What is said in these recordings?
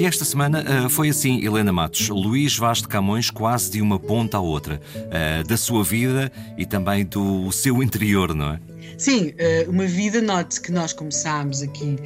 E esta semana uh, foi assim, Helena Matos. Luís Vaz de Camões, quase de uma ponta à outra, uh, da sua vida e também do seu interior, não é? Sim, eh, uma vida, note que nós começámos aqui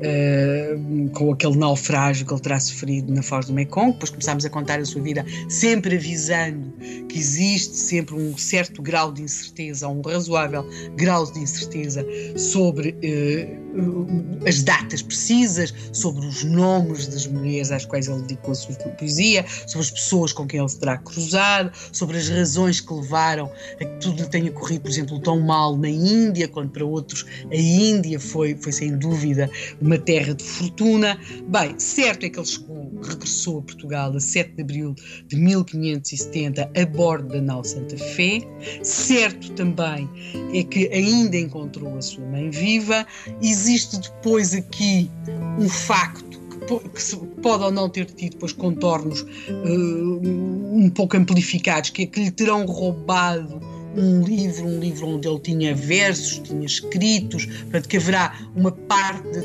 uh, com aquele naufrágio que ele terá sofrido na Foz do Mekong, depois começámos a contar a sua vida, sempre avisando que existe sempre um certo grau de incerteza, um razoável grau de incerteza sobre uh, as datas precisas, sobre os nomes das mulheres às quais ele dedicou a sua poesia, sobre as pessoas com quem ele se terá cruzado, sobre as razões que levaram a que tudo lhe tenha corrido, por exemplo, tão mal na Índia Índia, quando para outros a Índia foi, foi sem dúvida uma terra de fortuna. Bem, certo é que ele chegou, regressou a Portugal a 7 de abril de 1570 a bordo da nau Santa Fé. Certo também é que ainda encontrou a sua mãe viva. Existe depois aqui um facto que pode ou não ter tido depois contornos uh, um pouco amplificados, que é que lhe terão roubado um livro, um livro onde ele tinha versos, tinha escritos, portanto que haverá uma parte da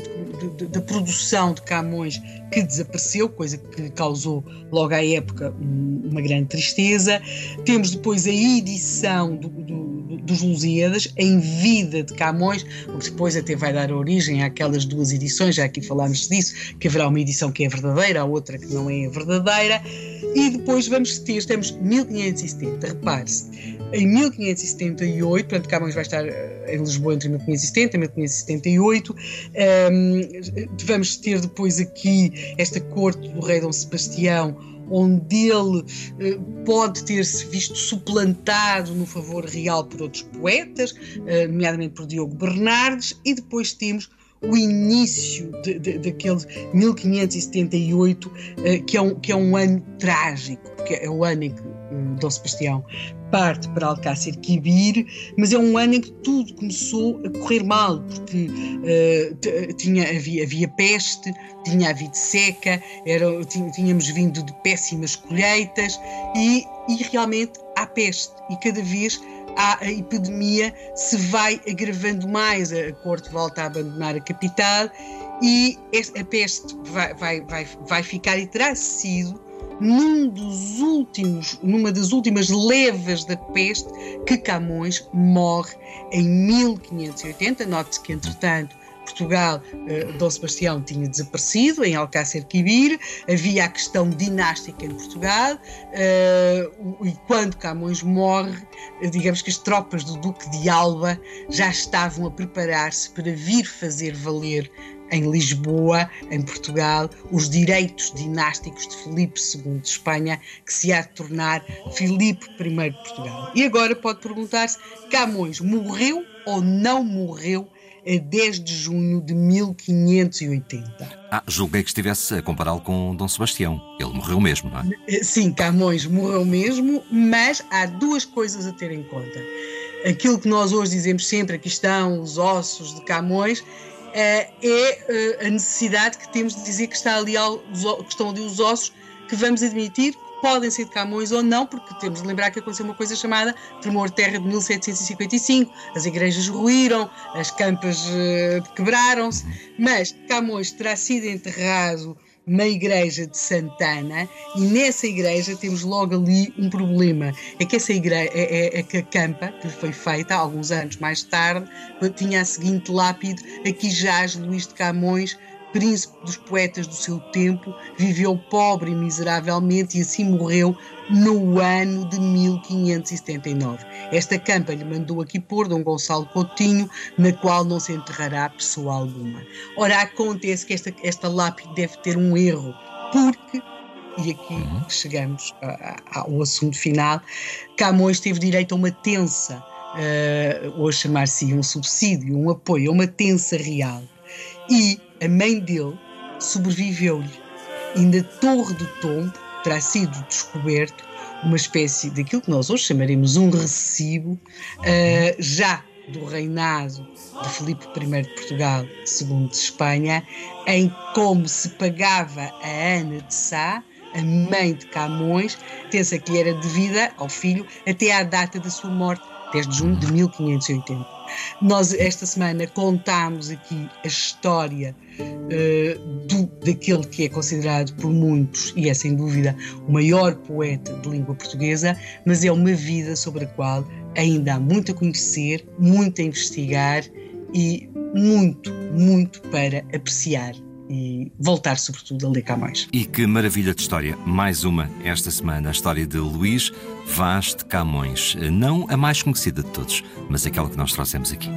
produção de Camões que desapareceu, coisa que causou logo à época uma grande tristeza. Temos depois a edição do, do, dos Lusíadas em vida de Camões, o que depois até vai dar origem àquelas duas edições, já aqui falámos disso, que haverá uma edição que é verdadeira, a outra que não é verdadeira, e depois vamos ter, estamos 1570, repare-se, em 1578, portanto Camões vai estar eh, em Lisboa entre 1570 e 1578, um, vamos ter depois aqui esta corte do rei Dom Sebastião, onde ele eh, pode ter-se visto suplantado no favor real por outros poetas, eh, nomeadamente por Diogo Bernardes, e depois temos o início de, de, daquele 1578, eh, que, é um, que é um ano trágico, porque é o ano em que Dom Sebastião parte para Alcácer Quibir, mas é um ano em que tudo começou a correr mal, porque uh, tinha, havia, havia peste, tinha havido seca, era, tínhamos vindo de péssimas colheitas e, e realmente há peste e cada vez a, epidemia se vai agravando mais, a corte volta a abandonar a capital e a peste vai, vai, vai, vai ficar e terá sido num dos últimos, numa das últimas levas da peste, que Camões morre em 1580. Note-se que, entretanto, Portugal, uh, Dom Sebastião tinha desaparecido em Alcácer Quibir, havia a questão dinástica em Portugal, uh, e quando Camões morre, digamos que as tropas do Duque de Alba já estavam a preparar-se para vir fazer valer em Lisboa, em Portugal, os direitos dinásticos de Filipe II de Espanha, que se há de tornar Filipe I de Portugal. E agora pode perguntar-se: Camões morreu ou não morreu a 10 de junho de 1580? Ah, julguei que estivesse a compará-lo com Dom Sebastião. Ele morreu mesmo, não é? Eh, sim, Camões morreu mesmo, mas há duas coisas a ter em conta. Aquilo que nós hoje dizemos sempre, aqui estão os ossos de Camões, é, é a necessidade que temos de dizer que, está ali, que estão ali os ossos que vamos admitir podem ser de Camões ou não, porque temos de lembrar que aconteceu uma coisa chamada Tremor Terra de 1755. As igrejas ruíram, as campas uh, quebraram-se, mas Camões terá sido enterrado na igreja de Santana e nessa igreja temos logo ali um problema. É que essa igreja, é, é, é que a campa, que foi feita alguns anos mais tarde, tinha a seguinte lápide: aqui jaz Luís de Camões, príncipe dos poetas do seu tempo, viveu pobre e miseravelmente e assim morreu no ano de 1579. Esta campa lhe mandou aqui pôr Dom Gonçalo Coutinho, na qual não se enterrará pessoa alguma. Ora, acontece que esta, esta lápide deve ter um erro, porque e aqui uhum. chegamos ao assunto final, Camões teve direito a uma tensa, uh, ou a chamar-se um subsídio, um apoio, a uma tensa real. E a mãe dele sobreviveu-lhe. E na Torre do Tombo terá sido descoberto uma espécie daquilo que nós hoje chamaremos um recibo, uh, já do reinado de Filipe I de Portugal, II de Espanha, em como se pagava a Ana de Sá, a mãe de Camões, pensa que era devida ao filho até à data da sua morte, 10 de junho de 1580. Nós, esta semana, contámos aqui a história uh, do, daquele que é considerado por muitos, e é sem dúvida o maior poeta de língua portuguesa, mas é uma vida sobre a qual ainda há muito a conhecer, muito a investigar e muito, muito para apreciar e voltar, sobretudo, a ler Camões. E que maravilha de história! Mais uma esta semana, a história de Luís Vaz de Camões. Não a mais conhecida de todos, mas aquela que nós trouxemos aqui.